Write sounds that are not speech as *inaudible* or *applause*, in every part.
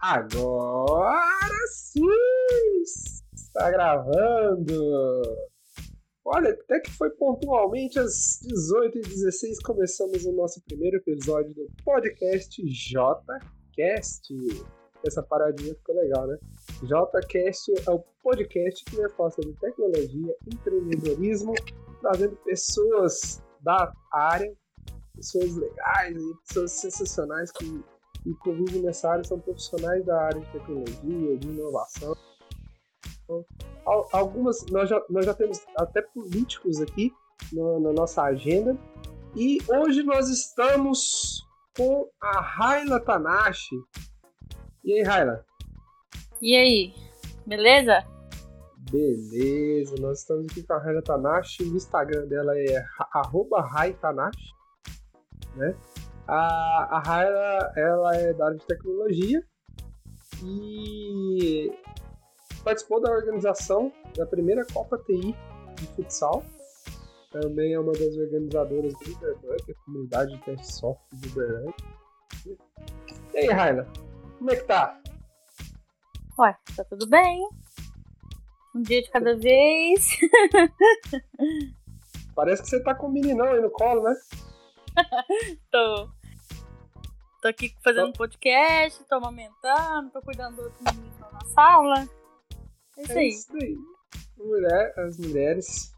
Agora sim! Está gravando! Olha, até que foi pontualmente às 18h16 começamos o nosso primeiro episódio do podcast JCast. Essa paradinha ficou legal, né? JCast é o podcast que vai falar sobre tecnologia, empreendedorismo, trazendo pessoas da área, pessoas legais pessoas sensacionais que inclusive nessa área, são profissionais da área de tecnologia, de inovação. Então, algumas, nós já, nós já temos até políticos aqui no, na nossa agenda. E hoje nós estamos com a Raila Tanashi. E aí, Raila? E aí, beleza? Beleza, nós estamos aqui com a Raila Tanashi. O Instagram dela é arroba Tanashi, né? A, a ela é da área de tecnologia e participou da organização da primeira Copa TI de futsal. Também é uma das organizadoras do Uberbank, a comunidade de teste software do Uberbank. E aí, Raila, como é que tá? Ué, tá tudo bem. Um dia de cada vez. *laughs* Parece que você tá com o meninão aí no colo, né? Tô. Tô aqui fazendo podcast, tô amamentando, tô cuidando do outro menino na sala. É isso, é isso aí. Mulher, as mulheres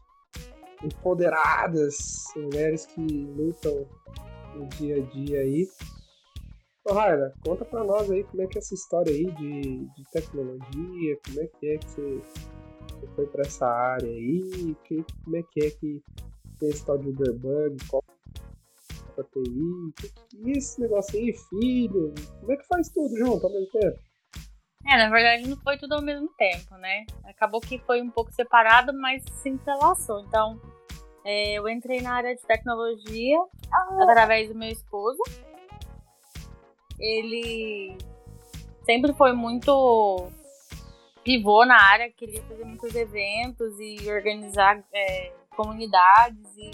empoderadas, mulheres que lutam no dia a dia aí. Ô Raira, conta pra nós aí como é que é essa história aí de, de tecnologia, como é que é que você, você foi pra essa área aí, que, como é que é que tem esse tal de Uberbug, qual pra TI? E esse negócio aí, filho? Como é que faz tudo junto ao mesmo tempo? É, na verdade não foi tudo ao mesmo tempo, né? Acabou que foi um pouco separado, mas se entrelaçou. Então, é, eu entrei na área de tecnologia ah. através do meu esposo. Ele sempre foi muito pivô na área, queria fazer muitos eventos e organizar é, comunidades e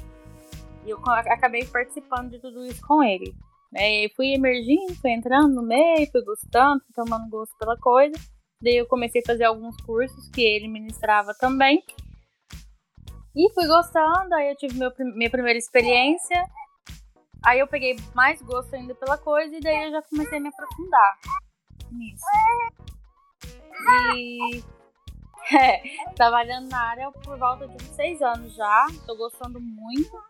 e eu acabei participando de tudo isso com ele. Né? E fui emergindo, fui entrando no meio, fui gostando, fui tomando gosto pela coisa. Daí eu comecei a fazer alguns cursos que ele ministrava também. E fui gostando, aí eu tive meu, minha primeira experiência. Aí eu peguei mais gosto ainda pela coisa e daí eu já comecei a me aprofundar nisso. E *laughs* é, trabalhando na área por volta de uns seis anos já, tô gostando muito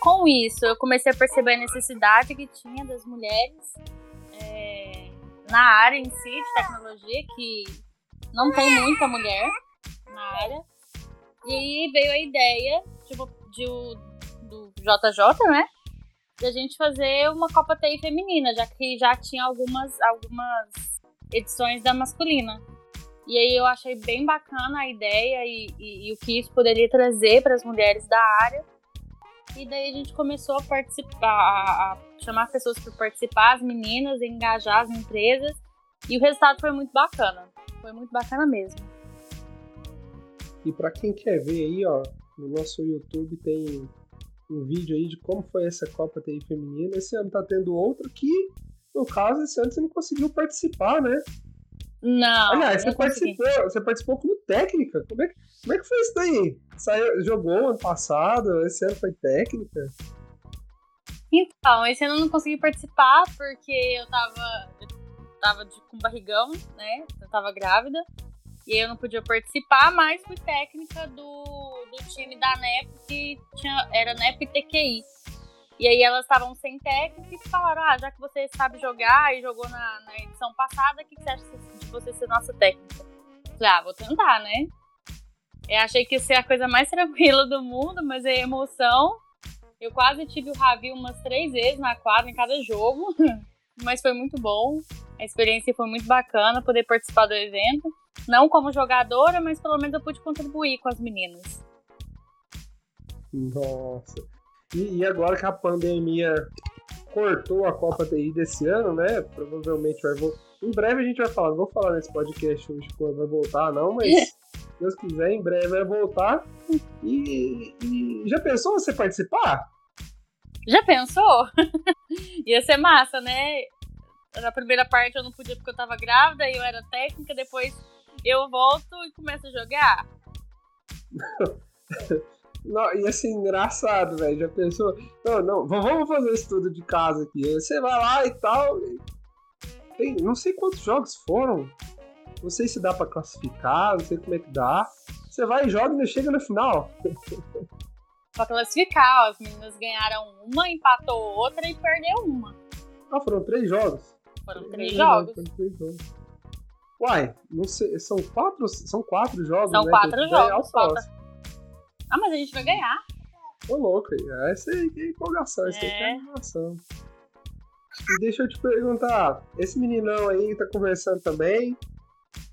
com isso, eu comecei a perceber a necessidade que tinha das mulheres é, na área em si de tecnologia, que não tem muita mulher na área. E aí veio a ideia tipo, de, do JJ, né? De a gente fazer uma Copa TI feminina, já que já tinha algumas, algumas edições da masculina. E aí eu achei bem bacana a ideia e, e, e o que isso poderia trazer para as mulheres da área. E daí a gente começou a participar, a chamar pessoas para participar, as meninas, engajar as empresas. E o resultado foi muito bacana. Foi muito bacana mesmo. E para quem quer ver aí, ó, no nosso YouTube tem um vídeo aí de como foi essa Copa TI feminina. Esse ano tá tendo outro que, no caso, esse ano você não conseguiu participar, né? Não. Aliás, você participou, você participou como técnica. Como é, que, como é que foi isso daí? Saiu, jogou ano passado, esse ano foi técnica? Então, esse ano eu não consegui participar porque eu tava, eu tava de, com barrigão, né? Eu tava grávida. E eu não podia participar, mas fui técnica do, do time da NEP, que tinha, era NEP TQI. E aí elas estavam sem técnica e falaram: ah, já que você sabe jogar e jogou na, na edição passada, o que, que você acha de você ser nossa técnica? Falei, ah, vou tentar, né? Eu achei que ia ser a coisa mais *laughs* tranquila do mundo, mas é emoção. Eu quase tive o Ravi umas três vezes na quadra, em cada jogo. *laughs* mas foi muito bom. A experiência foi muito bacana poder participar do evento. Não como jogadora, mas pelo menos eu pude contribuir com as meninas. Nossa. E, e, agora que a pandemia cortou a Copa TI desse ano, né? Provavelmente vai voltar. Em breve a gente vai falar. Não vou falar nesse podcast hoje quando vai voltar, não, mas *laughs* Deus quiser, em breve vai voltar. E, e já pensou você participar? Já pensou? *laughs* Ia ser massa, né? na primeira parte eu não podia porque eu tava grávida e eu era técnica, depois eu volto e começo a jogar. *laughs* Não, ia ser engraçado, velho. Já pensou? Não, não, vamos fazer esse tudo de casa aqui. Você vai lá e tal. Tem, não sei quantos jogos foram. Não sei se dá para classificar, não sei como é que dá. Você vai e joga e chega no final. Pra classificar, as meninas ganharam uma, empatou outra e perdeu uma. Ah, foram três jogos? Foram três jogos. Foram três jogos. Uai, não sei, são quatro, são quatro jogos, São né, quatro jogos, falta. Ah, mas a gente vai ganhar. Ô, louco, essa aí que é empolgação, essa aí que é É. animação. E deixa eu te perguntar, esse meninão aí tá conversando também,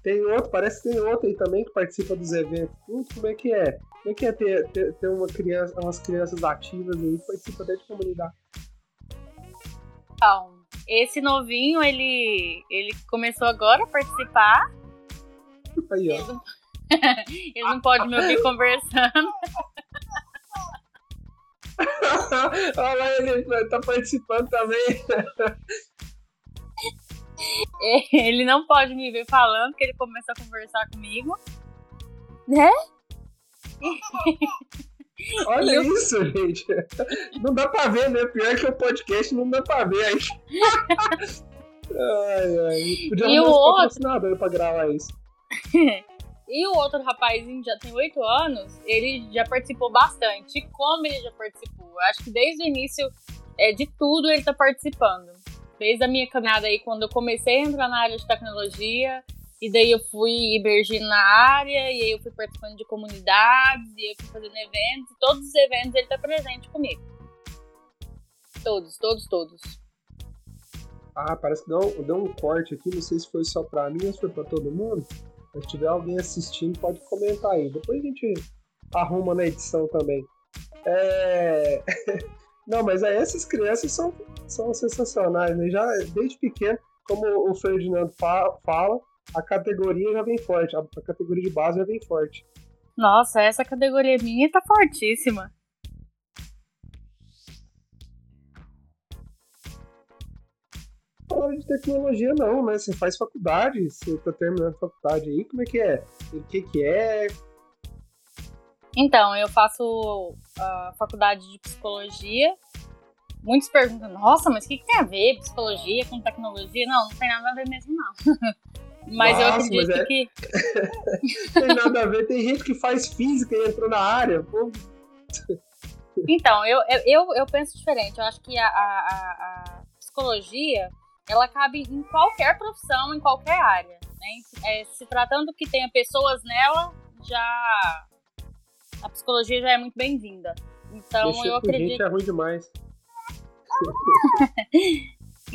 tem outro, parece que tem outro aí também que participa dos eventos, como é que é? Como é que é ter, ter, ter uma criança, umas crianças ativas aí que participam até de comunidade? Então, esse novinho, ele, ele começou agora a participar. Aí, Ele ó. não, *laughs* ele não pode me ouvir conversando. *laughs* Olha lá, ele tá participando também. *laughs* *laughs* Ele não pode me ver falando, porque ele começa a conversar comigo. Né? *laughs* Olha eu- isso, gente. Não dá pra ver, né? Pior que o podcast não dá pra ver aí. *laughs* Ai, ai. Podia E o outro? pra gravar isso. E o outro rapazinho já tem oito anos, ele já participou bastante. E como ele já participou? Eu acho que desde o início é, de tudo ele tá participando. Desde a minha caminhada aí, quando eu comecei a entrar na área de tecnologia, e daí eu fui emergindo na área, e aí eu fui participando de comunidades, e eu fui fazendo eventos, e todos os eventos ele tá presente comigo. Todos, todos, todos. Ah, parece que deu, deu um corte aqui. Não sei se foi só pra mim ou se foi pra todo mundo. Mas se tiver alguém assistindo, pode comentar aí. Depois a gente arruma na edição também. É... *laughs* Não, mas é, essas crianças são, são sensacionais, né? Já desde pequeno, como o Ferdinando fa- fala, a categoria já vem forte. A, categoria de base já vem forte. Nossa, essa categoria minha tá fortíssima. Fala de tecnologia não, né? Você faz faculdade, você tá terminando faculdade aí, como é que é? O que que é? Então, eu faço a faculdade de psicologia. Muitos perguntam, nossa, mas o que, que tem a ver psicologia com tecnologia? Não, não tem nada a ver mesmo, não. *laughs* mas eu Nossa, acredito mas é- que. *laughs* Tem nada a ver, tem gente que faz física e entrou na área. Pô, Então, eu, eu, eu, eu penso diferente. Eu acho que a, a, a- a psicologia ela cabe em qualquer profissão, em qualquer área. Né? É, se tratando que tenha pessoas nela, já a psicologia já é muito bem-vinda. Então mexer eu com gente acredito. é ruim demais. *laughs*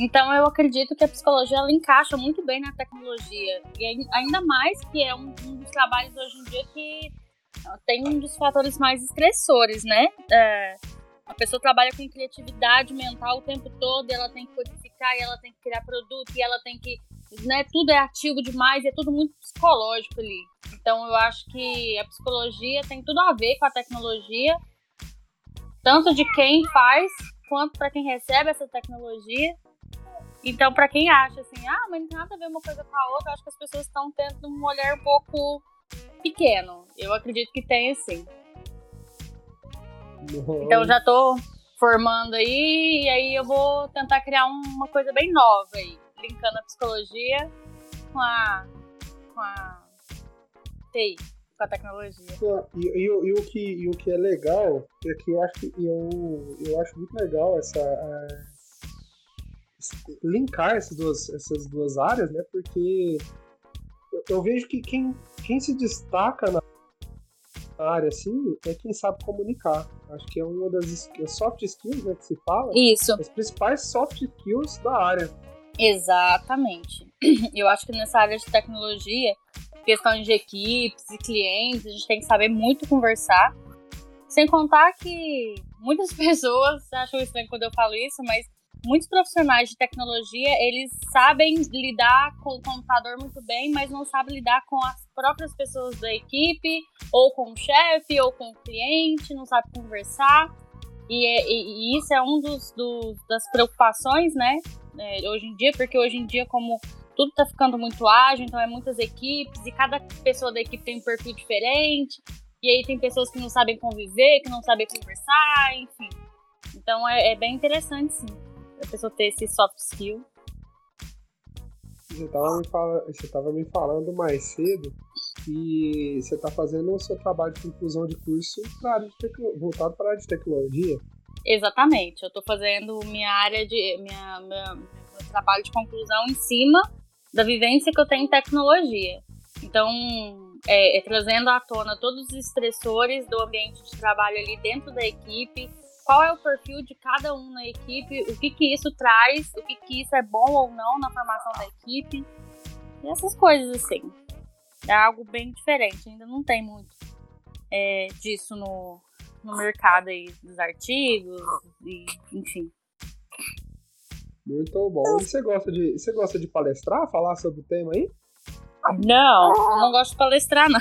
Então eu acredito que a psicologia ela encaixa muito bem na tecnologia. E ai- ainda mais que é um, um dos trabalhos hoje em dia que tem um dos fatores mais estressores, né? É, a pessoa trabalha com criatividade mental o tempo todo, e ela tem que codificar, e ela tem que criar produto, e ela tem que. Né, tudo é ativo demais, é tudo muito psicológico ali. Então eu acho que a psicologia tem tudo a ver com a tecnologia, tanto de quem faz quanto para quem recebe essa tecnologia. Então, para quem acha assim, ah, mas não tem nada a ver uma coisa com a outra, eu acho que as pessoas estão tendo um olhar um pouco pequeno. Eu acredito que tem sim. Então, já tô formando aí, e aí eu vou tentar criar uma coisa bem nova aí, linkando a psicologia com a, com a TI, com a tecnologia. E, e o- e o que, e o que é legal é que eu acho que eu, eu acho muito legal essa esse- linkar essas duas, essas duas áreas, né? Porque eu, eu vejo que quem, quem se destaca na área assim é quem sabe comunicar. Acho que é uma das soft skills né, que se fala, Isso. as principais soft skills da área. Exatamente. *clears throat* Eu acho que nessa área de tecnologia, questão de equipes e clientes, a gente tem que saber muito conversar. Sem contar que muitas *laughs* pessoas acham estranho quando eu falo isso, mas muitos profissionais de tecnologia, eles sabem lidar com o computador muito bem, mas não sabem lidar com as próprias pessoas da equipe, ou com o chefe, ou com o cliente, não sabem conversar. E, é- e- e isso é um dos, dos- das preocupações, né? é, hoje em dia, porque hoje em dia, como tudo tá ficando muito ágil, então é muitas equipes, e cada pessoa da equipe tem um perfil diferente, e aí tem pessoas que não sabem conviver, que não sabem conversar, enfim. Então é, é bem interessante, sim, a pessoa ter esse soft skill. Você estava me, fala, me falando mais cedo que você está fazendo o seu trabalho de conclusão de curso área de voltado para a área de tecnologia. Exatamente, eu estou fazendo minha área de. Minha, minha, meu trabalho de conclusão em cima da vivência que eu tenho em tecnologia. Então, é, é, trazendo à tona todos os estressores do ambiente de trabalho ali dentro da equipe, qual é o perfil de cada um na equipe, o que que isso traz, o que que isso é bom ou não na formação da equipe, e essas coisas assim. É algo bem diferente, ainda não tem muito é, disso no, no mercado aí dos artigos, e, enfim. Muito bom. E você gosta de, você gosta de palestrar, falar sobre o tema aí? Não, eu não gosto de palestrar, *laughs* não.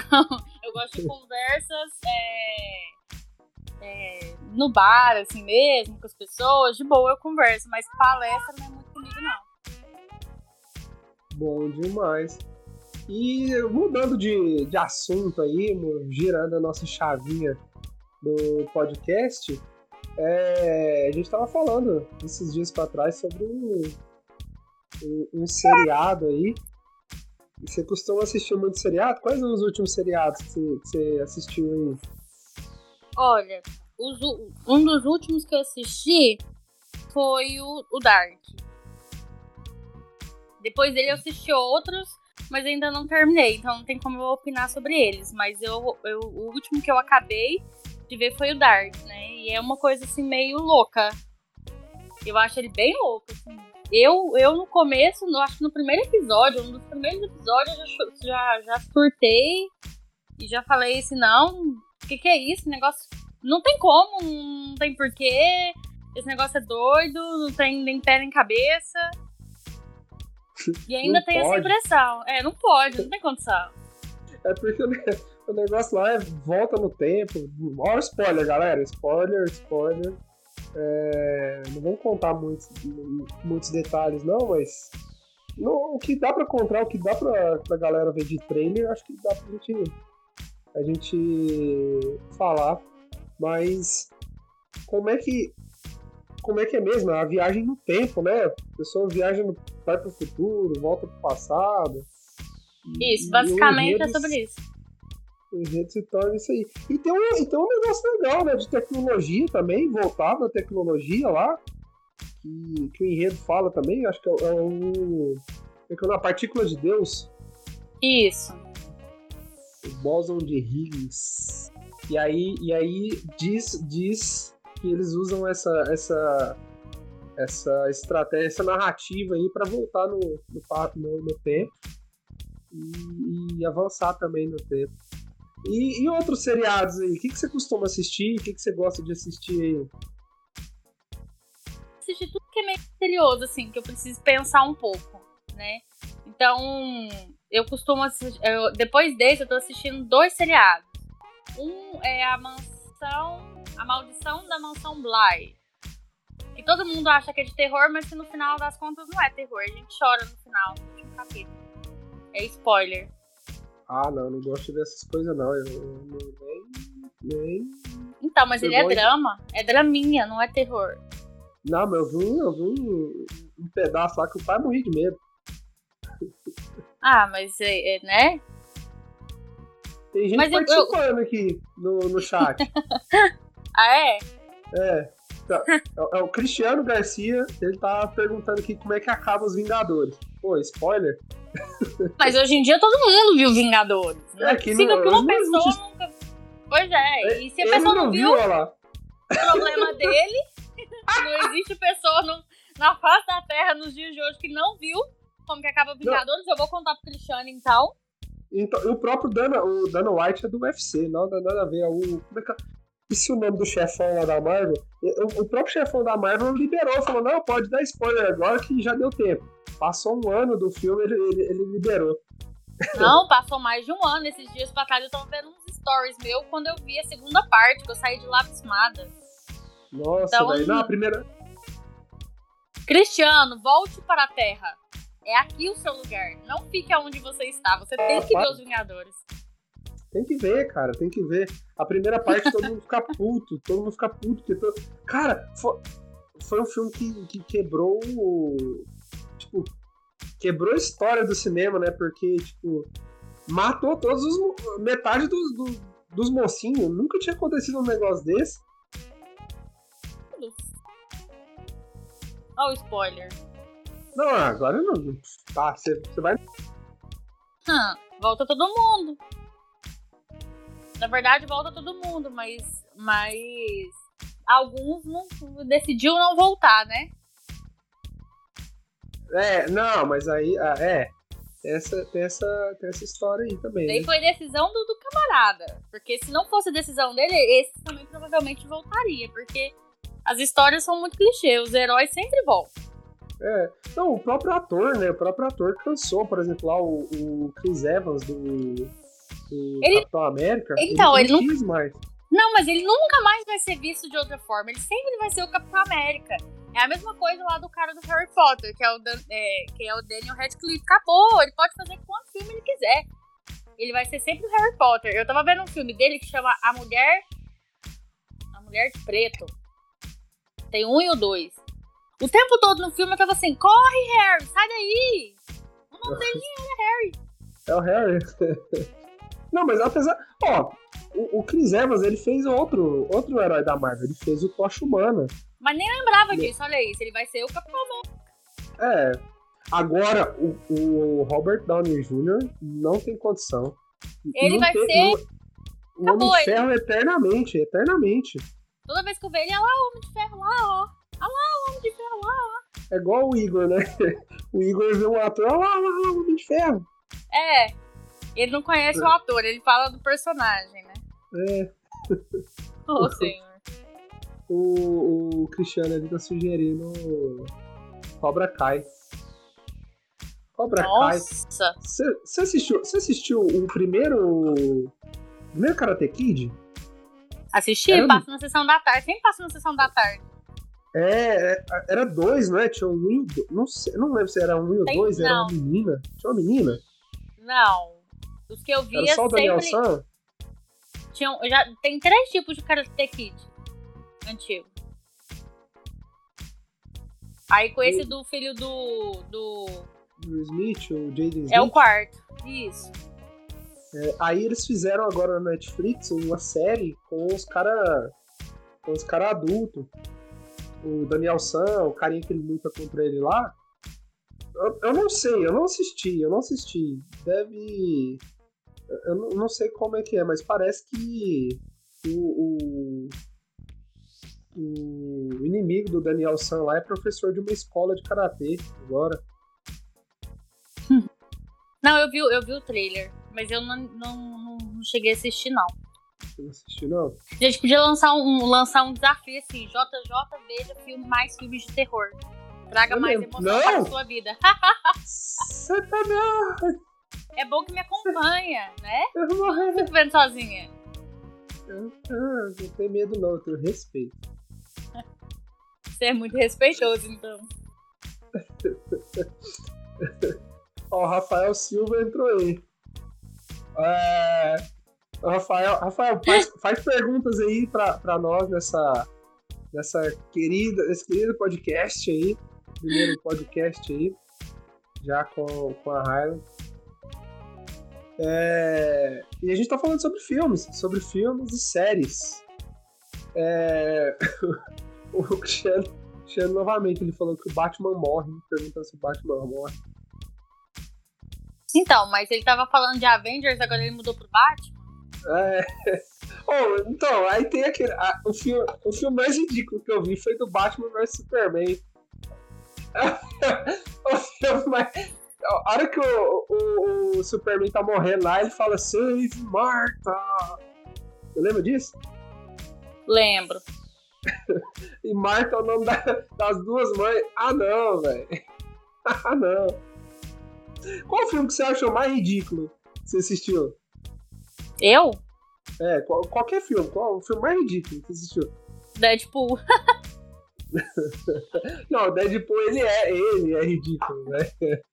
Eu gosto de conversas é, é, no bar, assim mesmo, com as pessoas, de boa eu converso, mas palestra não é muito comigo, não. Bom demais. E mudando de, de assunto aí, girando a nossa chavinha do podcast, é, a gente estava falando esses dias para trás sobre um, um, um, seriado aí. Você costuma assistir muito seriado? Quais são os últimos seriados que você, assistiu aí? Olha, os, um dos últimos que eu assisti foi o, o Dark. Depois dele eu assisti outros, mas ainda não terminei, então não tem como eu opinar sobre eles. Mas eu, eu, o último que eu acabei de ver foi o Dark, né? E é uma coisa assim meio louca. Eu acho ele bem louco, assim. Eu, eu no começo, no, acho que no primeiro episódio, um dos primeiros episódios, eu já, já, já surtei e já falei assim, não, o que, que é isso? Negócio. Não tem como, não tem porquê. Esse negócio é doido, não tem nem pé nem cabeça. *laughs* E ainda tem pode. essa impressão. É, não pode, não tem condição. É porque o negócio lá é volta no tempo. Olha spoiler, galera. Spoiler, spoiler. É, não vamos contar muitos, muitos detalhes, não, mas. No, o que dá pra contar, o que dá pra, pra galera ver de trailer, acho que dá pra gente a gente falar, mas como é que como é que é mesmo? A viagem no tempo, né? A pessoa viaja, no, vai pro futuro, volta pro passado. Isso, basicamente é sobre isso. O enredo se torna isso aí. E tem, um, e tem um negócio legal, né? De tecnologia também, voltado à tecnologia lá. Que, que o enredo fala também, acho que é, é o. É, é na partícula de Deus. Isso o bóson de Higgs. E aí, e aí diz, diz que eles usam essa, essa, essa estratégia, essa narrativa aí para voltar no, no, no, no tempo e, e, avançar também no tempo. E, e outros seriados aí? O que, que você costuma assistir? O que, que você gosta de assistir aí? Assistir tudo que é meio misterioso, assim, que eu preciso pensar um pouco, né? Então, eu costumo assistir. Eu, depois desse, eu tô assistindo dois seriados. Um é a mansão. A maldição da mansão Bly. Que todo mundo acha que é de terror, mas que no final das contas não é terror. A gente chora no final, no último capítulo. É spoiler. Ah, não, não gosto dessas coisas não. Eu, eu nem, nem. Então, mas ele é drama. É draminha, não é terror. Não, mas eu vi, eu vi um, um pedaço lá que o pai morria de medo. Ah, mas é, é né? Tem gente mas participando eu... aqui no, no chat. *laughs* ah, é? É. Tá. É, é, o Cristiano Garcia, ele tá perguntando aqui como é que acaba os Vingadores. Pô, spoiler. *laughs* Mas hoje em dia todo mundo viu Vingadores. Não é, é que, não, que uma pessoa existe... nunca. Pois é, é, e se a pessoa não, não viu, viu o problema dele, *laughs* não existe pessoa no, na face da Terra nos dias de hoje que não viu como que acaba Vingadores, não. eu vou contar pro Cristiano então. Então, o próprio Dana, o Dana White é do UFC, não dá nada a ver. O, como é que, e se o nome do chefão lá da Marvel? O, o próprio chefão da Marvel liberou, falou: não, pode dar spoiler agora que já deu tempo. Passou um ano do filme, ele, ele, ele liberou. Não, passou mais de um ano. Esses dias pra trás eu tava vendo uns stories meu quando eu vi a segunda parte, que eu saí de lá abismada. Nossa, então, daí, não, a primeira, Cristiano, volte para a Terra. É aqui o seu lugar. Não fique onde você está. Você tem que ver os Vingadores. Tem que ver, cara, tem que ver. A primeira parte todo mundo fica puto, todo mundo fica puto. Porque todo... Cara, foi, foi um filme que, que quebrou. Tipo, quebrou a história do cinema, né? Porque, tipo, matou todos os. metade dos, dos, dos mocinhos. Nunca tinha acontecido um negócio desse. Olha o spoiler. Não, agora não. Tá, você vai. Hum, volta todo mundo. Na verdade, volta todo mundo, mas. Mas. Alguns não decidiu não voltar, né? É, não, mas aí. Ah, é. Essa, tem, essa, tem essa história aí também. Daí né? foi decisão do, do camarada. Porque se não fosse decisão dele, esse também provavelmente voltaria. Porque as histórias são muito clichê, os heróis sempre voltam. É, não, o próprio ator, né? O próprio ator cansou, por exemplo, lá o, o Chris Evans do, do ele, Capitão América. Então, ele, ele não quis mais. Não, mas ele nunca mais vai ser visto de outra forma. Ele sempre vai ser o Capitão América. É a mesma coisa lá do cara do Harry Potter, que é o, Dan, é, que é o Daniel Radcliffe. Acabou, ele pode fazer quanto filme ele quiser. Ele vai ser sempre o Harry Potter. Eu tava vendo um filme dele que chama A Mulher. A Mulher de Preto. Tem um e o dois. O tempo todo no filme eu tava assim: corre, Harry, sai daí! O nome dele *laughs* é Harry. É o Harry. *laughs* Não, mas apesar. Ó, o, o Chris Evans ele fez outro, outro herói da Marvel. Ele fez o Tocha Humana. Mas nem lembrava disso, olha isso. Ele vai ser o Capitão É. Agora, o, o Robert Downey Jr. não tem condição. Ele não vai tem, ser. o Homem de Ferro eternamente, eternamente. Toda vez que eu vejo ele, é lá o Homem de Ferro, lá, ó. Olha lá o Homem de Ferro, lá, ó. É igual o Igor, né? *laughs* O Igor vê um ator, olha lá, olha lá, o Homem de Ferro. É. Ele não conhece é. o ator, ele fala do personagem, né? É. *laughs* Oh, senhor. O, o Cristiano ali tá sugerindo Cobra Kai. Cobra Nossa. Kai. Você assistiu, assistiu o primeiro. Primeiro Karate Kid? Assisti, era... passa na sessão da tarde. Sempre passa na sessão da tarde. É, é era dois, não é? Tinha um e não, sei, não lembro se era um e o dois, era uma menina. Tinha uma menina? Não. Os que eu via era só o Daniel sempre... San? Tinham, já, tem três tipos de Karate Kid antigo. Aí com esse do filho do. do. Do Smith, o Jaden Smith. É o quarto. Isso. É, aí eles fizeram agora na Netflix uma série com os cara. com os cara adultos. O Daniel San, o carinha que luta contra ele lá. Eu, eu não sei, eu não assisti, eu não assisti. Deve. Eu não, sei como é que é, mas parece que o, o, o inimigo do Daniel San lá é professor de uma escola de karatê agora. *laughs* Não, eu vi, eu vi o trailer mas eu não, não, não cheguei a assistir, não. Você não assistiu, não? A gente podia lançar um, lançar um desafio assim: JJ veja filme, mais filmes de terror. Traga eu mais emoção não. para a sua vida. Você tá não. É bom que me acompanha, né? Eu não fico vendo sozinha. Eu, eu não tenho medo, não, eu tenho respeito. Você é muito respeitoso, então. *laughs* Ó, o Rafael Silva entrou aí. É, Rafael, Rafael faz, *laughs* faz, perguntas aí para nós nessa, nessa querida, nesse querido podcast aí. Primeiro podcast aí, já com, com a Highland. É, e a gente tá falando sobre filmes, sobre filmes e séries. É, *laughs* o Cristiano, Cristiano novamente ele falou que o Batman morre, perguntando se o Batman morre. Então, mas ele tava falando de Avengers, agora ele mudou pro Batman? É. *laughs* Oh, então, aí tem aquele. A, o, filme, o filme mais ridículo que eu vi foi do Batman vs Superman. *laughs* o filme mais. A hora que o, o, o, Superman tá morrendo lá, ele fala Save Marta! Você lembra disso? Lembro. *laughs* e Marta é o nome da, das duas mães. Ah, não, velho. *laughs* ah, não. Qual filme que você achou mais ridículo que você assistiu? Eu? É, qual, qualquer filme. Qual o filme mais ridículo que você assistiu? Deadpool. *laughs* *laughs* Não, o Deadpool ele é, ele é ridículo, né?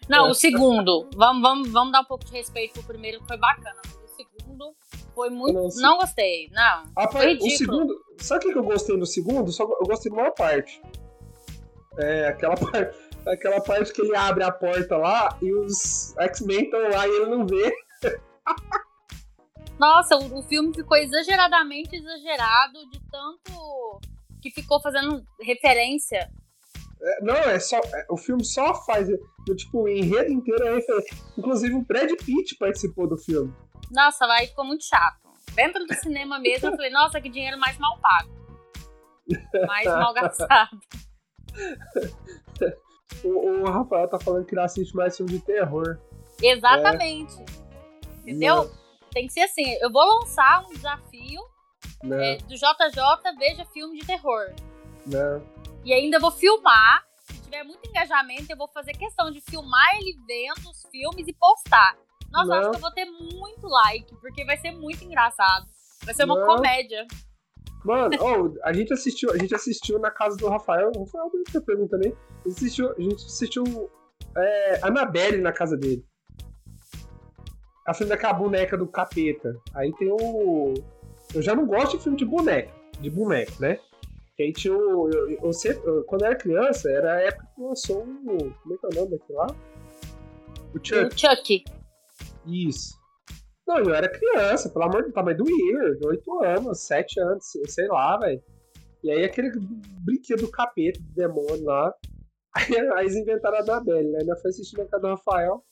Não, o segundo. Vamos, vamos, vamos dar um pouco de respeito pro primeiro, que foi bacana. O segundo foi muito. Não, não gostei, não. A foi ridículo. O segundo. Sabe o que eu gostei no segundo? Só, eu gostei de uma parte. É, aquela *laughs* parte. Aquela parte que ele abre a porta lá e os X-Men estão lá e ele não vê. Nossa, o, o filme ficou exageradamente exagerado de tanto que ficou fazendo referência. É, não, é só. É, o filme só faz. Tipo, o enredo inteiro é referência. Inclusive o Brad Pitt participou do filme. Nossa, vai ficou muito chato. Dentro do cinema mesmo, eu falei, nossa, que dinheiro mais mal pago. Mais mal gastado. *laughs* o, o, Rafael tá falando que não assiste mais filme de terror. Exatamente. É. Entendeu? Não. Tem que ser assim. Eu vou lançar um desafio é, do JJ, veja filme de terror. Não. E ainda vou filmar. Se tiver muito engajamento, eu vou fazer questão de filmar ele vendo os filmes e postar. Nossa, Não. acho que eu vou ter muito like, porque vai ser muito engraçado. Vai ser uma Não. comédia. Mano, oh, a gente assistiu, a gente assistiu na casa do Rafael. O Rafael tá perguntando aí. A gente assistiu, a gente assistiu é, Annabelle na casa dele. A filme daquela boneca do capeta. Aí tem o. Eu já não gosto de filme de boneca, de boneco, né? Que aí tinha o. Eu, eu, eu, quando eu era criança, era a época que lançou o. Como é que é o nome daquele lá? O Chuck. O Chuck. Isso. Não, eu era criança, pelo amor do tamanho do de 8 anos, 7 anos, sei lá, velho. E aí aquele brinquedo do capeta, do demônio lá. *laughs* Aí, aí eles inventaram a Annabelle, né? Ainda foi assistindo a casa do Rafael.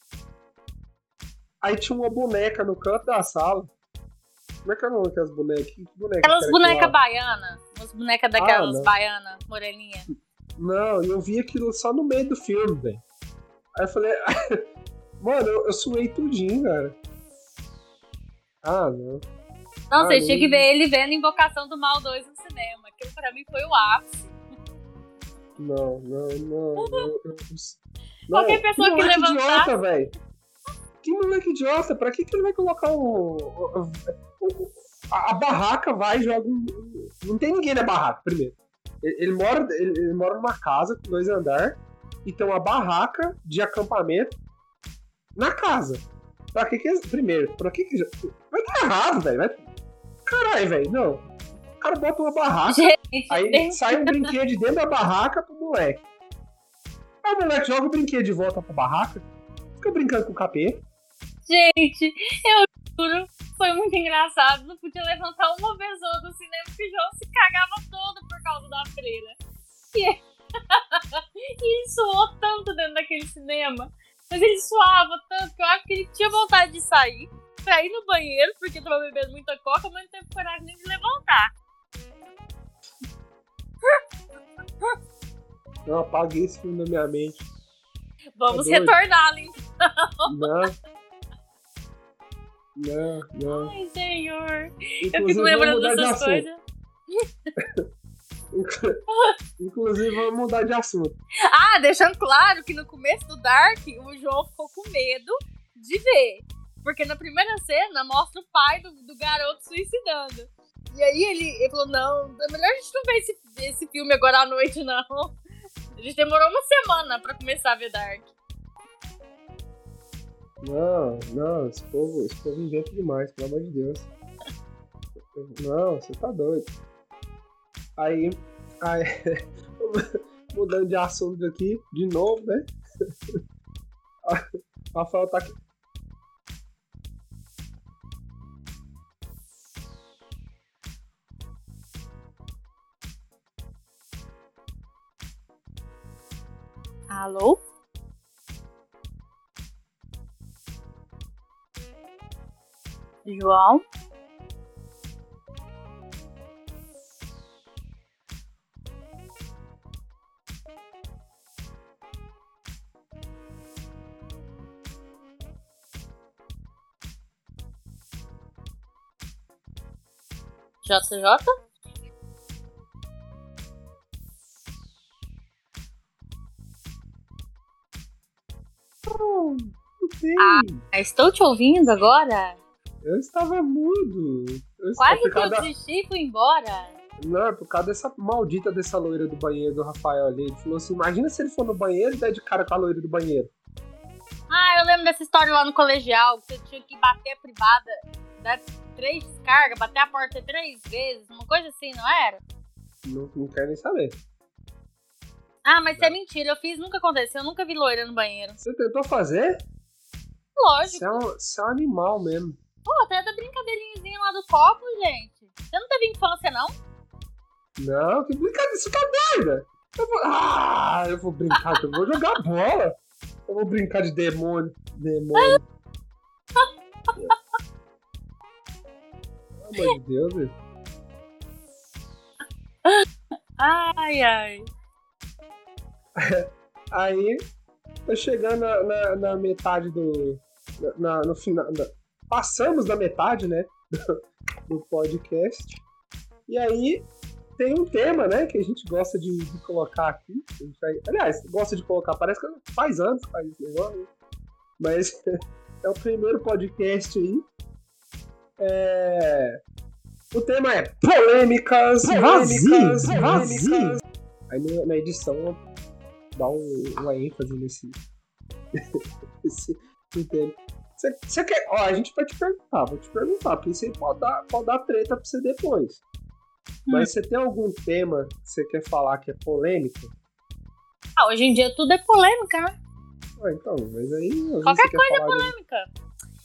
Aí tinha uma boneca no canto da sala. Como é que é o nome daquelas bonecas? Que boneca Aquelas bonecas baianas. As bonecas daquelas ah, baianas, moreninha. Não, eu vi aquilo só no meio do filme, velho. Aí eu falei, *laughs* mano, eu, eu suei tudinho, cara. Ah, não. Não, ah, você tinha que ver ele vendo Invocação do Mal 2 no cinema. Aquilo pra mim foi o ápice. Não, não, não. *laughs* não, não. Qualquer pessoa que, que levantar. Idiota, velho. Que moleque idiota, pra que, que ele vai colocar o, o, o a, a, barraca, vai e joga um, Não tem ninguém na barraca, primeiro. Ele, ele mora, ele, ele, mora numa casa com dois andares e tem uma barraca de acampamento na casa. Pra que que... Primeiro, pra que que... Vai dar errado, velho. Vai... Caralho, velho, não. O cara bota uma barraca, Gente, aí sai um brinquedo de dentro da barraca pro moleque. Aí o moleque joga o brinquedo de volta pra barraca, fica brincando com o capeta. Gente, eu juro, foi muito engraçado. Não podia levantar uma pessoa do cinema porque o João se cagava todo por causa da freira. *laughs* E, ele suou tanto dentro daquele cinema. Mas ele suava tanto que eu acho que ele tinha vontade de sair pra ir no banheiro, porque tava bebendo muita coca, mas não teve coragem nem de levantar. Eu apaguei esse filme na minha mente. Vamos tá retorná-lo então. Não. Não, não. Ai, senhor. Inclusive, eu fico lembrando dessas de coisas. *laughs* Inclusive, vamos mudar de assunto. Ah, deixando claro que no começo do Dark, o João ficou com medo de ver. Porque na primeira cena mostra o pai do, do garoto suicidando. E aí ele, ele falou: não, é melhor a gente não ver esse, esse filme agora à noite, não. A gente demorou uma semana pra começar a ver Dark. Não, não, esse povo, esse povo inventa demais, pelo amor de Deus. Não, você tá doido. Aí, aí *laughs* mudando de assunto aqui, de novo, né? *laughs* Rafael tá aqui. Alô? João. JJ? Ah, estou te ouvindo agora? Eu estava mudo. Eu Quase que eu desisti e fui embora. Não, é por causa dessa maldita dessa loira do banheiro do Rafael ali. Ele falou assim: imagina se ele for no banheiro e der de cara com a loira do banheiro. Ah, eu lembro dessa história lá no colegial, que você tinha que bater a privada, dar três descargas, bater a porta três vezes, uma coisa assim, não era? Não, não quero nem saber. Ah, mas isso é mentira, eu fiz, nunca aconteceu, eu nunca vi loira no banheiro. Você tentou fazer? Lógico. Você é um, você é um animal mesmo. Pô, até da brincadeirinha lá do copo, gente. Você não teve infância, não? Não, que brincadeira, você tá doida? Eu vou, ah, eu vou brincar, eu vou jogar bola. Eu vou brincar de demônio. Demônio. Pelo amor de Deus, velho. Ai, ai. Aí, tá chegando na, na, na metade do. Na, no final. na- passamos da metade, né? Do, do podcast. E aí tem um tema, né? Que a gente gosta de, de colocar aqui. Vai- aliás, gosta de colocar, parece que faz anos que faz esse negócio, né? Mas *laughs* é o primeiro podcast aí. É, O tema é polêmicas, Vazio, polêmicas, vazio. polêmicas. Aí na- edição dá um- uma ênfase nesse. *laughs* nesse? Você, você quer. Ó, a gente vai te perguntar, vou te perguntar, porque isso aí pode dar, pode dar treta pra você depois. Mas você tem algum tema que você quer falar que é polêmico? Ah, hoje em dia tudo é polêmica, né? Ah, então, mas aí. Qualquer coisa é falar de- polêmica.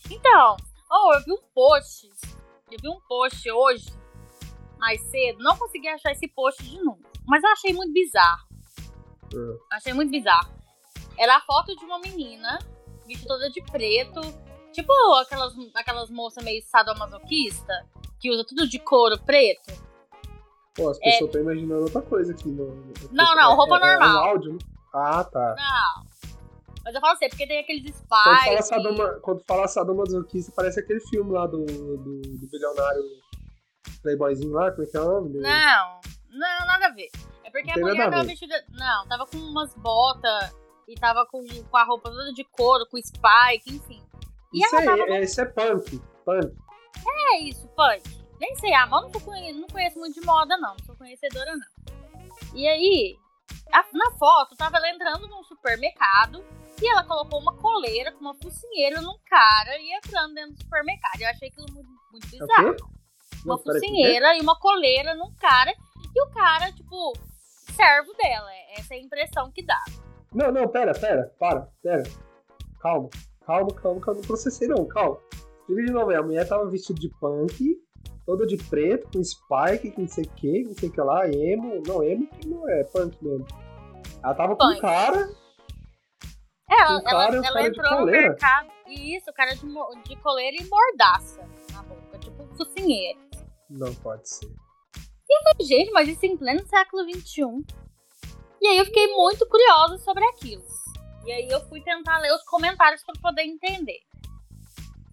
Então, oh, eu vi um post. Eu vi um post hoje, mais cedo. Não consegui achar esse post de novo. Mas eu achei muito bizarro. Ah, Achei muito bizarro. Era a foto de uma menina, vestida toda de preto. Tipo aquelas, aquelas moças meio sadomasoquista, que usa tudo de couro preto. Pô, as pessoas estão imaginando outra coisa aqui no. É. Não, não, roupa é, é, normal. um áudio? Ah, tá. Não. Mas eu falo assim, porque tem aqueles Quando fala, spies. sadoma, quando fala sadomasoquista, parece aquele filme lá do, do, do bilionário playboyzinho lá, como é que é o nome? Do- Não, não, nada a ver. É porque a mulher tava vestida. Não, tava com umas botas e tava com, com a roupa toda de couro, com spike, enfim. E Isso, é, isso é punk. Punk. É isso, punk. Nem sei, mas eu não, tô conhe- não conheço muito de moda, não. Não sou conhecedora, não. E aí, a- na foto, tava ela entrando num supermercado e ela colocou uma coleira com uma focinheira num cara e entrando dentro do supermercado. Eu achei aquilo muito, muito É bizarro. Uma focinheira e uma coleira num cara e o cara, tipo, servo dela. Essa é a impressão que dá. Não, não, pera, pera, para, pera. Calma, calma, calma, calma, não processei não, calma. De novo, aí, a mulher tava vestida de punk, toda de preto, com spike, com não sei o que, não sei o que lá, emo, não, emo que não é punk mesmo. Ela tava com Punk. um cara, Ela, Um cara ela, e ela cara de entrou no mercado. E isso, cara de, de coleira e mordaça na boca, tipo focinheira. não pode ser. Gente, mas isso em pleno século XXI. E aí eu fiquei muito curiosa sobre aquilo. E aí eu fui tentar ler os comentários para poder entender.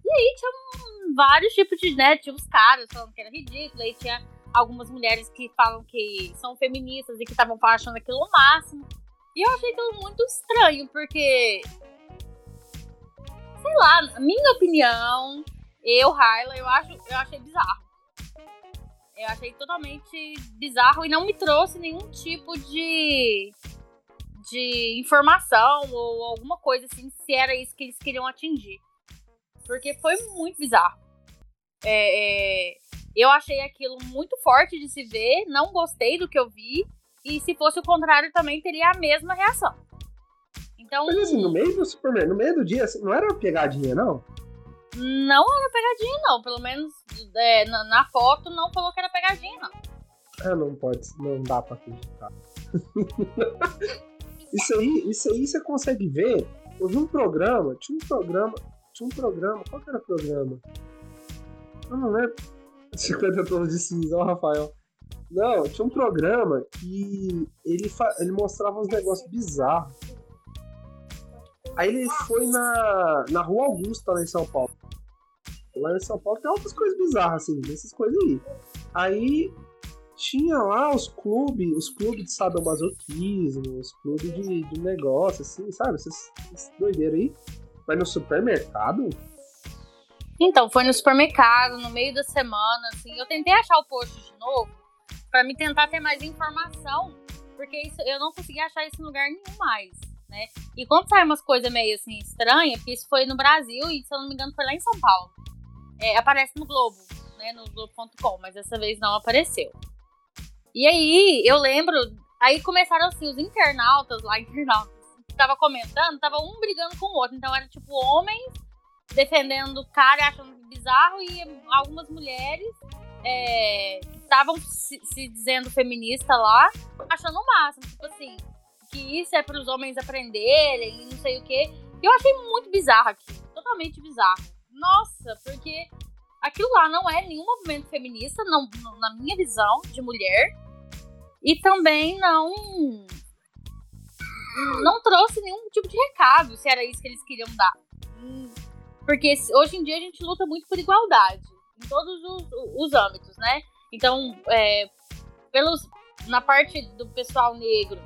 E aí tinha vários tipos de, né? Tinha os caras falando que era ridículo, aí tinha algumas mulheres que falam que são feministas e que estavam achando aquilo o máximo. E eu achei aquilo muito estranho, porque. Sei lá, minha opinião, eu, Hyla, eu, acho, eu achei bizarro. Eu achei totalmente bizarro e não me trouxe nenhum tipo de, de informação ou alguma coisa assim, se era isso que eles queriam atingir. Porque foi muito bizarro. É, é, eu achei aquilo muito forte de se ver, não gostei do que eu vi, e se fosse o contrário também teria a mesma reação. Então, Mas assim, no meio do supermercado, no meio do dia, assim, não era uma pegadinha, não? não era pegadinha, não. Pelo menos é, na, na foto não falou que era pegadinha, não. Ah, não pode, não dá pra acreditar. *laughs* isso aí, isso aí você consegue ver. Eu vi um programa, tinha um programa, tinha um programa, qual que era o programa? Eu não lembro. *laughs* 50 tons de cinza, ó, Rafael. Não, tinha um programa que ele, ele mostrava uns negócios bizarros. Aí ele foi na, na Rua Augusta, lá em São Paulo. Lá em São Paulo tem outras coisas bizarras, assim, dessas coisas aí. Aí tinha lá os clubes, os clubes de sadomasoquismo, os clubes de, de negócio, assim, sabe? Essas, essas aí. Mas no supermercado? Então, foi no supermercado, no meio da semana, assim. Eu tentei achar o post de novo, para me tentar ter mais informação, porque isso, eu não consegui achar isso em lugar nenhum mais, né? E quando sai umas coisas meio assim estranhas, porque isso foi no Brasil e se eu não me engano foi lá em São Paulo, é, aparece no Globo, né? No Globo.com, mas dessa vez não apareceu. E aí eu lembro, aí começaram assim os internautas lá, *laughs* internautas, que tava comentando, tava um brigando com o outro, então era tipo homens defendendo o cara achando bizarro e algumas mulheres estavam é, se, se, dizendo feminista lá, achando o máximo, tipo assim, que isso é para os homens aprenderem e não sei o quê. Eu achei muito bizarro aqui, totalmente bizarro. Nossa, porque aquilo lá não é nenhum movimento feminista, não, na minha visão de mulher, e também não não trouxe nenhum tipo de recado, se era isso que eles queriam dar. Porque hoje em dia a gente luta muito por igualdade em todos os, os âmbitos, né? Então, é, pelos, na parte do pessoal negro,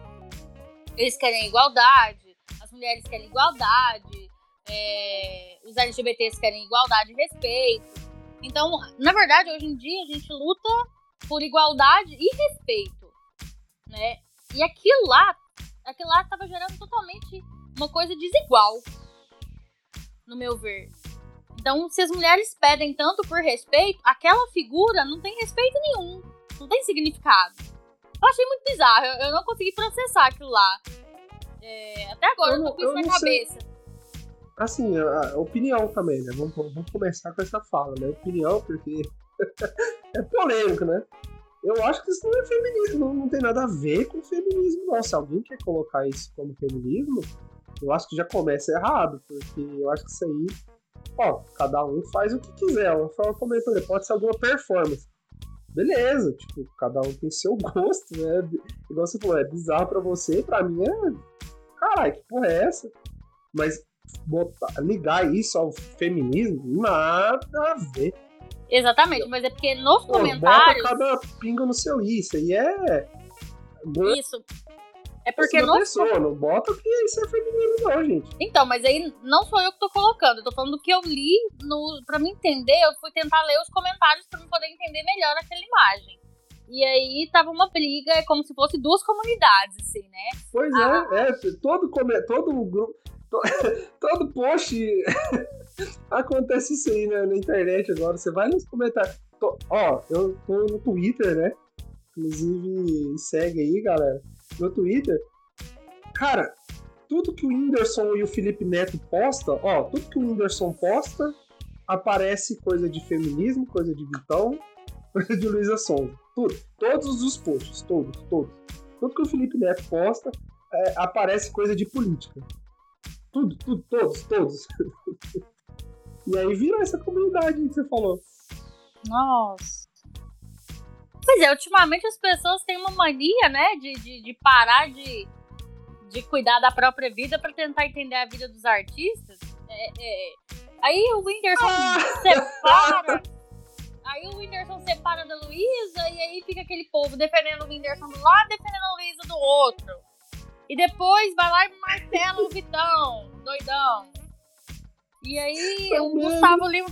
eles querem igualdade, as mulheres querem igualdade, é, os LGBTs querem igualdade e respeito. Então, na verdade, hoje em dia a gente luta por igualdade e respeito, né? E aquilo lá, aquilo lá estava gerando totalmente uma coisa desigual, no meu ver. Então, se as mulheres pedem tanto por respeito, aquela figura não tem respeito nenhum. Não tem significado. Eu achei muito bizarro. Eu, eu não consegui processar aquilo lá. É, até agora eu, eu tô com isso na cabeça. Sei. Assim, a, a, opinião também, né? Vamos, vamos começar com essa fala, né? Opinião, porque *laughs* é polêmico, né? Eu acho que isso não é feminismo, não, não tem nada a ver com feminismo, não. Se alguém quer colocar isso como feminismo, eu acho que já começa errado, porque eu acho que isso aí ó, cada um faz o que quiser. Uma forma ele pode ser alguma performance. Beleza, tipo, cada um tem seu *laughs* gosto, né? Igual você falou, é bizarro pra você, pra mim é. Caralho, que porra é essa? Mas botar, ligar isso ao feminismo, nada a ver. Exatamente, mas é porque nos Pô, comentários. Bota cada pinga no seu isso, e é. Isso. É porque não. Pessoa, não bota que isso é feminino, não, gente. Então, mas aí não sou eu que tô colocando. Eu tô falando do que eu li no. Pra me entender, eu fui tentar ler os comentários pra me poder entender melhor aquela imagem. E aí tava uma briga, é como se fosse duas comunidades, assim, né? Pois ah, é, é. Todo, todo grupo. *laughs* Todo post acontece isso aí né, na internet agora. Você vai nos comentários. Tô, ó, eu tô no Twitter, né? Inclusive, segue aí, galera no Twitter, cara, tudo que o Whindersson e o Felipe Neto posta, ó, tudo que o Whindersson posta, aparece coisa de feminismo, coisa de Vitão, *laughs* coisa de Luísa Sonza. Tudo. Todos os posts, todos, todos. Tudo que o Felipe Neto posta, é, aparece coisa de política. Tudo, tudo, todos, todos. *laughs* e aí vira essa comunidade que você falou. Nossa. Pois é, ultimamente as pessoas têm uma mania, né, de, de, de parar de, de cuidar da própria vida para tentar entender a vida dos artistas. É, é. Aí o Whindersson ah! separa. Aí o Whindersson separa da Luísa e aí fica aquele povo defendendo o Whindersson do lado, defendendo a Luísa do outro. E depois vai lá e martela o Vitão, doidão. E aí o Gustavo Lima.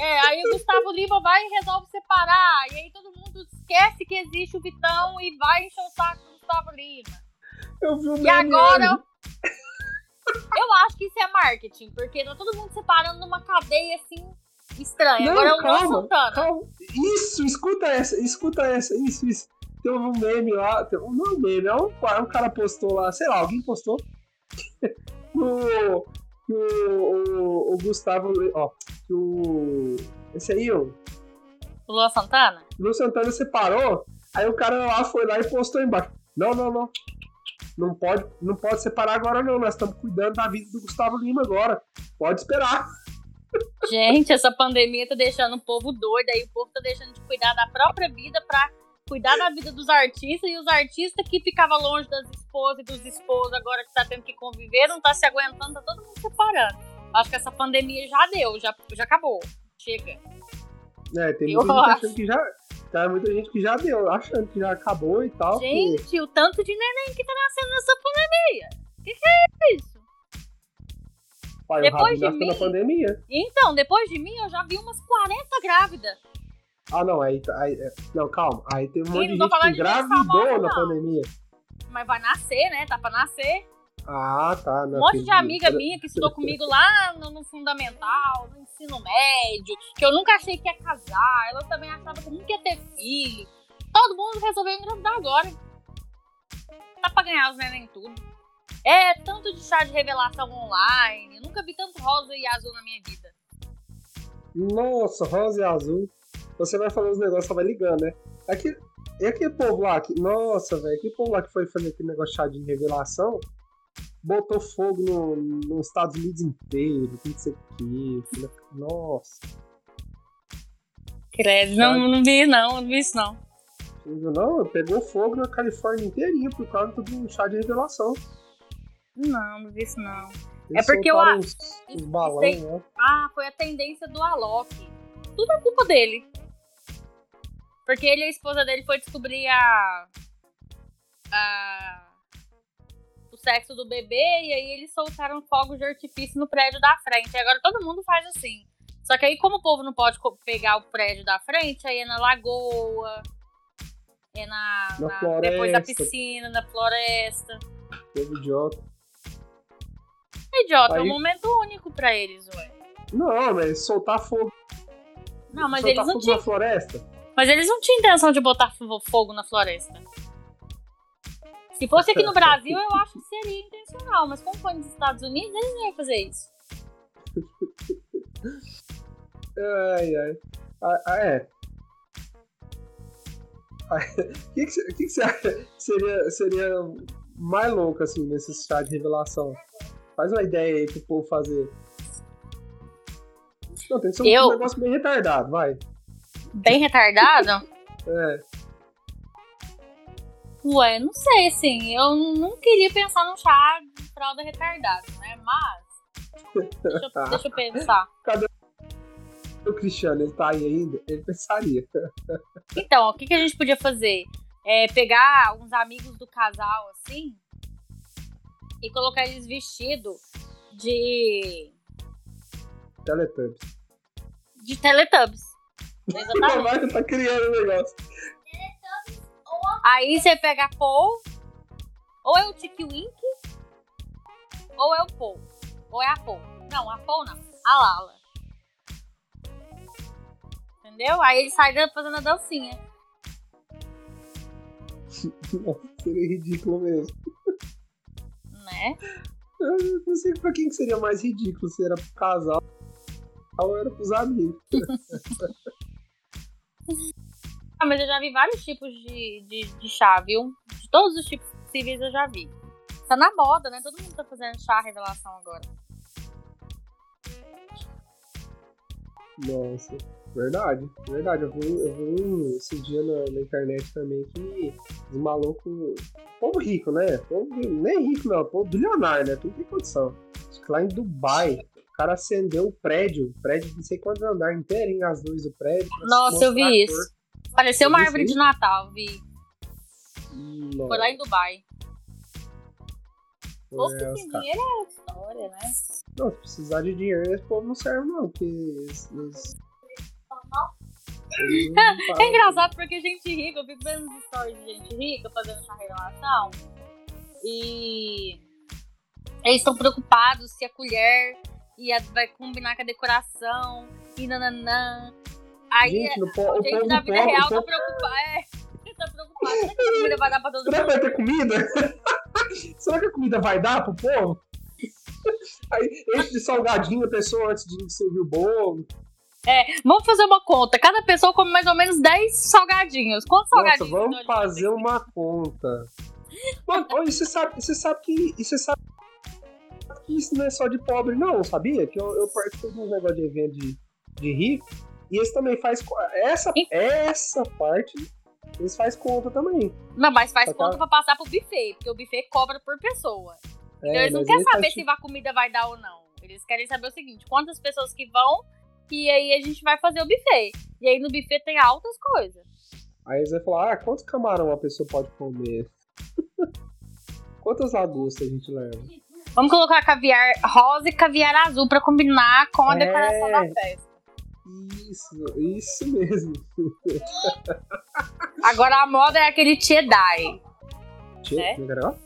É, aí o Gustavo Lima vai e resolve separar. E aí todo mundo esquece que existe o Vitão e vai encher o saco do Gustavo Lima. Eu vi o E agora. Eu acho que isso é marketing, porque tá todo mundo separando numa cadeia assim estranha. Não, agora é o calma, Santana. Calma. Isso, escuta essa, escuta essa, isso, isso. Tem um meme lá, tem, não é um meme, é um, um cara postou lá, sei lá, alguém postou. *laughs* no, que o, o, o Gustavo. Ó, que o. Esse aí, ó. O Luan Santana? O Luan Santana separou, aí o cara lá foi lá e postou embaixo. Não, não, não. Não pode, não pode separar agora, não. Nós estamos cuidando da vida do Gustavo Lima agora. Pode esperar. Gente, essa pandemia tá deixando o povo doido, aí o povo tá deixando de cuidar da própria vida pra cuidar da vida dos artistas e os artistas que ficavam longe das esposas e dos esposos, agora que tá tendo que conviver, não tá se aguentando, tá todo mundo separando. Acho que essa pandemia já deu, já, já acabou. Chega. É, tem muita gente achando que já. Tá, muita gente que já deu, achando que já acabou e tal. Gente, que... o tanto de neném que tá nascendo nessa pandemia. Que que é isso? Pai, depois de mim, na pandemia. Então, depois de mim, eu já vi umas 40 grávidas. Ah, não, aí, tá, aí. é, Não, calma. Aí tem um monte de gente que engravidou na pandemia. Mas vai nascer, né? Tá pra nascer. Ah, tá. Um monte de amiga minha que estudou comigo lá no, no fundamental, no ensino médio, que eu nunca achei que ia casar. Ela também achava que nunca ia ter filho. Todo mundo resolveu engravidar agora. Dá pra ganhar os neném tudo. É tanto de chá de revelação online. Eu nunca vi tanto rosa e azul na minha vida. Nossa, rosa e azul. Você vai falando os negócios, só vai ligando, né? Aqui, e aquele povo lá que. Nossa, velho, aquele povo lá que foi fazer aquele negócio de chá de revelação, botou fogo no, nos Estados Unidos inteiro, não sei o quê. Nossa, Credo, não, não vi não, não vi isso não. não não? Pegou fogo na Califórnia inteirinha por causa do chá de revelação. Não, não vi isso não. Eles É porque eu acho- uns isso balões, né? Ah, foi a tendência do Alok. Tudo é culpa dele. Porque ele e a esposa dele foi descobrir a. a o sexo do bebê e aí eles soltaram fogos de artifício no prédio da frente. E agora todo mundo faz assim. Só que aí, como o povo não pode pegar o prédio da frente, aí é na lagoa, é na. Na na- depois da piscina, na floresta. Povo idiota. Idiota, é um Aí- momento único pra eles, ué. Não, mas soltar fogo, Não, mas soltar eles não fogo tinham na floresta. Mas eles não tinham intenção de botar fo- fogo na floresta. Se fosse aqui no Brasil, eu acho que seria intencional. Mas como foi nos Estados Unidos, eles não iam fazer isso. Ai, ai. Ah, ah, é. Ah, O *laughs* que, que, você- que que você acha que seria, seria mais louco, assim, nesse chá de revelação? Faz uma ideia aí pro povo fazer. Não, tem que ser um Eu- negócio bem retardado, vai. Bem retardado? *laughs* É. Ué, não sei, assim. Eu não queria pensar num chá de fralda retardado, né? Mas. Deixa eu, *laughs* deixa eu pensar. O Cristiano, ele tá aí ainda, ele pensaria. *laughs* Então, o que, que a gente podia fazer? É pegar uns amigos do casal, assim, e colocar eles vestidos de. Teletubbies. de Teletubbies. Exatamente. vai, tá criando o negócio. Aí você pega a Paul, ou é o Tiki Wink, ou é o Paul. Ou é a Paul. Não, a Paul não. A Lala. Entendeu? Aí ele sai fazendo a dancinha. *laughs* Seria ridículo mesmo. Né? Eu não sei pra quem que seria mais ridículo, se era pro casal ou era pros amigos. *laughs* Ah, mas eu já vi vários tipos de, de, de chá, viu? De todos os tipos possíveis eu já vi. Tá na moda, né? Todo mundo tá fazendo chá revelação agora. Nossa, verdade, verdade. Eu vi, eu vi esse dia na, na internet também que os malucos. Povo rico, né? Povo, nem rico não, povo bilionário, né? Tudo tem condição. Acho que lá em Dubai, cara acendeu o prédio, o prédio de não sei quantos andares inteirinho, as luzes do prédio. Nossa, eu vi isso. Pareceu uma árvore de Natal, vi. cor. Foi lá em Dubai. Tem caras- dinheiro é história, né? Não, se precisar de dinheiro, esse povo não serve, não, porque. Eles, eles- eles não *laughs* É engraçado porque gente rica, eu fico vendo stories de gente rica fazendo essa relação. E eles estão preocupados se a colher ia, vai combinar com a decoração e nananã. Aí Gente, no po- a o gente na vida real tá preocupado. É, *laughs* tá preocupado. Será que a comida vai dar pra todo Será que mundo? vai ter comida? *laughs* Será que a comida vai dar pro povo? *laughs* Aí, enche de salgadinho a pessoa antes de servir o bolo. Vamos fazer uma conta. Cada pessoa come mais ou menos 10 salgadinhos. Quantos Nossa, salgadinhos? vamos então a fazer uma conta. Mano, ó, e você sabe, você sabe que. E você sabe que isso não é só de pobre, não, sabia? Que eu, eu participo de um negócio de evento de, de rico. E eles também faz essa, essa parte, eles faz conta também. Não, mas faz que conta pra passar pro buffet, porque o buffet cobra por pessoa. Então É, eles não querem saber faz se a comida vai dar ou não. Eles querem saber o seguinte: quantas pessoas que vão, e aí a gente vai fazer o buffet. E aí no buffet tem altas coisas. Aí eles vão falar, ah, quantos camarão a pessoa pode comer? *laughs* Quantas lagostas a gente leva? Vamos colocar caviar rosa e caviar azul pra combinar com a É. decoração da festa. Isso, isso mesmo. *laughs* Agora a moda é aquele Jedi. Che, É? Legal?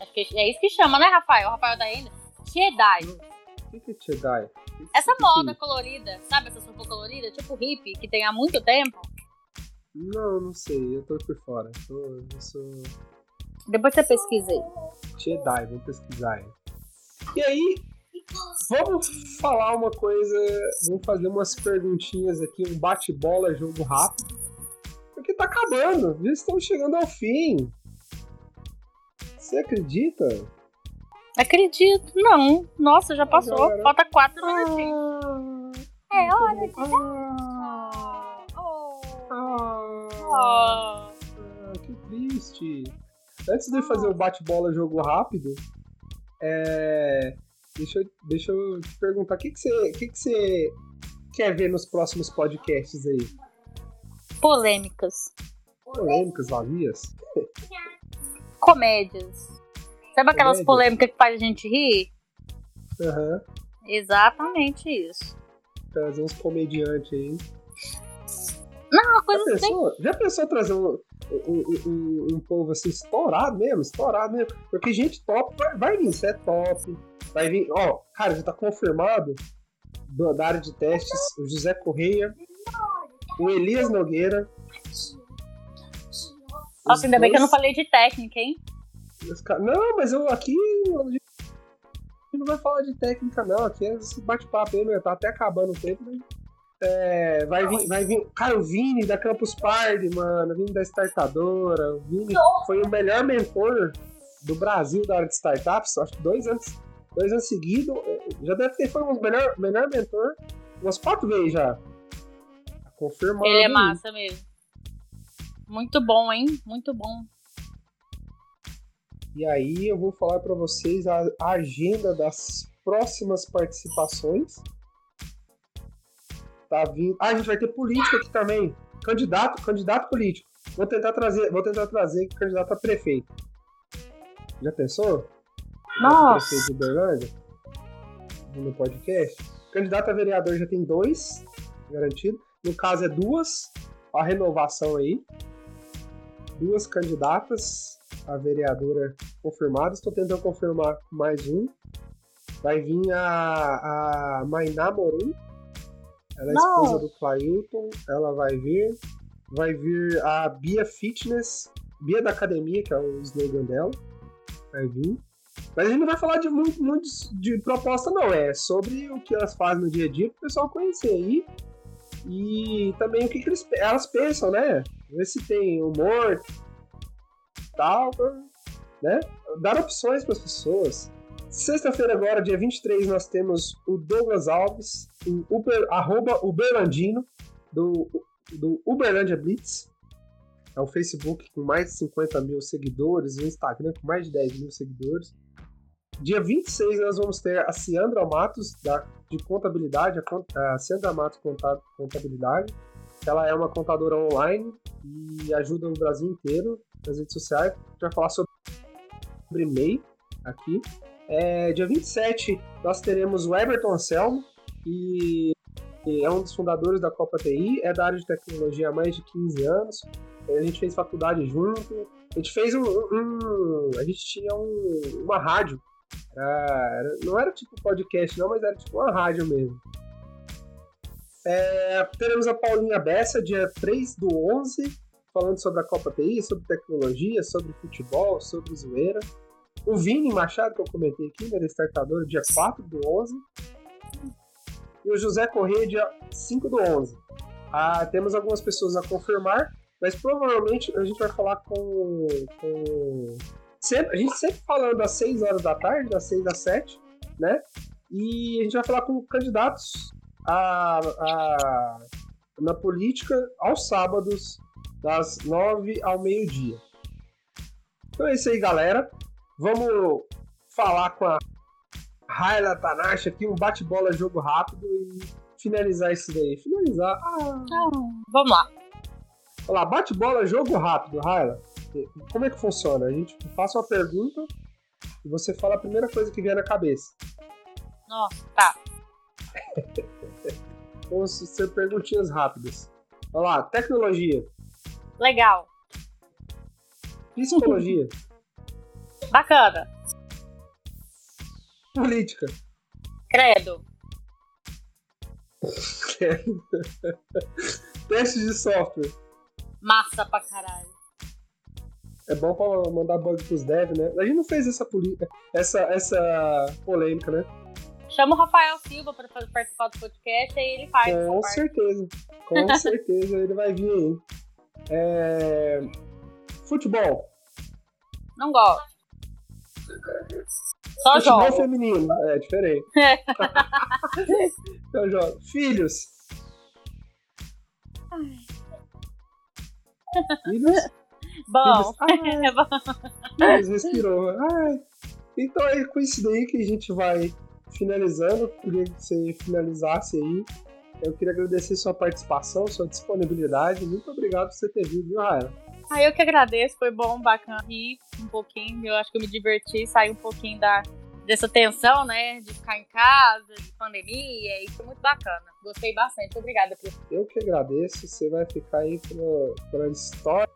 Acho que é isso que chama, né, Rafael? O Rafael da ainda. Jedi. O que é que- Essa o que moda que- colorida, sabe essa roupa colorida? Tipo hippie, que tem há muito tempo. Não, não sei, eu tô por fora. Tô, eu sou Depois você pesquisa aí. Jedi, vou pesquisar. aí. E aí, vamos falar uma coisa, vamos fazer umas perguntinhas aqui, um bate-bola, jogo rápido. Porque tá acabando, já estamos chegando ao fim. Você acredita? Acredito. Não. Nossa, já passou. Agora. Falta quatro minutinhos. Ah, É hora de. ah, Oh. ah, Oh. ah, que triste. Antes de eu fazer o bate-bola jogo rápido, é, deixa, eu, deixa eu te perguntar, o que, que, você, que, que você quer ver nos próximos podcasts aí? Polêmicas. Polêmicas, vazias? Comédias. Sabe aquelas Comédia? polêmicas que faz a gente rir? Aham. Exatamente isso. Trazer uns comediantes aí. Não, uma Já coisa assim. pensou, já pensou trazer um, um, um, um povo assim, estourado mesmo, estourado mesmo? Porque gente top vai, vai vir, isso é top. Vai vir, ó, cara, já tá confirmado do- da área de testes o José Correia, o Elias Nogueira. Nossa, os ainda bem que eu não falei de técnica, hein? Não, mas eu aqui. A gente não vai falar de técnica, não. Aqui é esse bate-papo aí, meu. Tá até acabando o tempo, né? É, vai vir, vai vir. Cara, o Vini da Campus Party, mano. O Vini da Startadora. O Vini foi o melhor mentor do Brasil da área de startups. Acho que dois anos, dois anos seguidos. Já deve ter foi o melhor, melhor mentor umas quatro vezes já. Confirmado. Ele é massa mesmo. Muito bom, hein? Muito bom. E aí eu vou falar para vocês a agenda das próximas participações. Tá vindo. Ah, a gente vai ter político aqui também. Candidato, candidato político. Vou tentar trazer, vou tentar trazer candidato a prefeito. Já pensou? Nossa. Prefeito de Uberlândia? No podcast. Candidato a vereador já tem dois garantido. No caso é duas. A renovação aí. Duas candidatas a vereadora confirmadas. Estou tentando confirmar mais um. Vai vir a, a Mainá Morum. Ela é esposa Nossa. do Clailton. Ela vai vir. Vai vir a Bia Fitness. Bia da Academia, que é o slogan dela. Vai vir. Mas a gente não vai falar de muito, muito de proposta, não. É sobre o que elas fazem no dia a dia para o pessoal conhecer aí. E também o que, que eles, elas pensam, né? Ver se tem humor, tal, né? Dar opções para as pessoas. Sexta-feira agora, dia 23, nós temos o Douglas Alves, o Uber, arroba Uberlandino, do, do Uberlândia Blitz. É um Facebook com mais de 50 mil seguidores, e um Instagram com mais de 10 mil seguidores. Dia 26 nós vamos ter a Ciandra Matos, da, de contabilidade, a, a Ciandra Matos Conta- Contabilidade. Ela é uma contadora online e ajuda no Brasil inteiro nas redes sociais. A gente vai falar sobre MEI aqui. É, dia 27 nós teremos o Everton Anselmo, que é um dos fundadores da Copa TI, é da área de tecnologia há mais de 15 anos. A gente fez faculdade junto. A gente fez um. um- a gente tinha um- uma rádio. Era- não era tipo podcast, não, mas era tipo uma rádio mesmo. É, teremos a Paulinha Bessa, dia 3 do 11, falando sobre a Copa TI, sobre tecnologia, sobre futebol, sobre zoeira. O Vini Machado, que eu comentei aqui, né, da Startador, dia 4 do 11. E o José Corrêa, dia 5 do 11. Ah, temos algumas pessoas a confirmar, mas provavelmente a gente vai falar com. com... Sempre, a gente sempre falando às 6 horas da tarde, das 6 às 7, né? E a gente vai falar com candidatos a, a- na política aos sábados, das 9 ao meio-dia. Então é isso aí, galera. Vamos falar com a Raila Tanashi aqui, um bate-bola jogo rápido e finalizar isso daí. Finalizar. Ah, Vamos lá. Olha lá, bate-bola, jogo rápido, Raila. Como é que funciona? A gente faz uma pergunta e você fala a primeira coisa que vier na cabeça. Nossa, tá. *laughs* Vamos ser perguntinhas rápidas. Olha lá, tecnologia. Legal. Psicologia. *laughs* Bacana. Política. Credo. *laughs* Teste de software. Massa pra caralho. É bom pra mandar bug pros devs, né? A gente não fez essa, essa, essa polêmica, né? Chama o Rafael Silva pra participar do podcast, aí ele faz. Com certeza. Com *laughs* certeza ele vai vir aí. É... Futebol. Não gosto. Só Futebol feminino, é diferente. *laughs* Eu jogo. Filhos. Filhos? Bom. Filhos. *laughs* É bom. Filhos respirou. Ai. Então é com isso daí que a gente vai finalizando. Queria que você finalizasse aí. Eu queria agradecer sua participação, sua disponibilidade. Muito obrigado por você ter vindo, viu? Ah, eu que agradeço, foi bom, bacana rir um pouquinho. Eu acho que eu me diverti, saí um pouquinho da, dessa tensão, né? De ficar em casa, de pandemia, e foi muito bacana. Gostei bastante. Obrigada por Eu que agradeço. Você vai ficar aí pela história.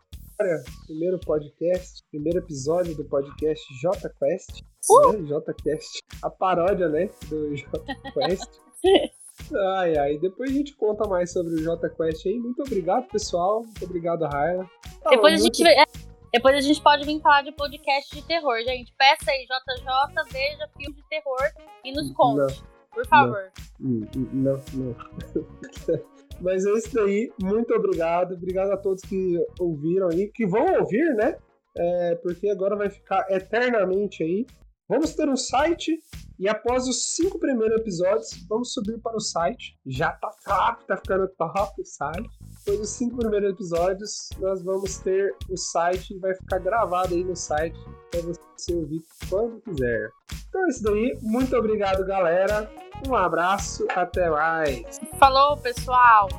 Primeiro podcast, primeiro episódio do podcast JQuest. Uh! Né? JQuest. A paródia, né? Do JQuest. *laughs* Ai, ai. Depois a gente conta mais sobre o JQuest aí. Muito obrigado, pessoal. Muito obrigado, Raila. Tá depois, a gente, é, depois a gente pode vir falar de podcast de terror, gente. Peça aí, JJ, veja filme de terror e nos conte. Não, por favor. Não, não. não. *laughs* Mas é isso daí. Muito obrigado. Obrigado a todos que ouviram aí, que vão ouvir, né? É, porque agora vai ficar eternamente aí. Vamos ter um site e após os cinco primeiros episódios, vamos subir para o site. Já tá top, tá ficando top o site. Depois dos cinco primeiros episódios, nós vamos ter o site e vai ficar gravado aí no site para você ouvir quando quiser. Então é isso daí. Muito obrigado, galera. Um abraço. Até mais. Falou, pessoal.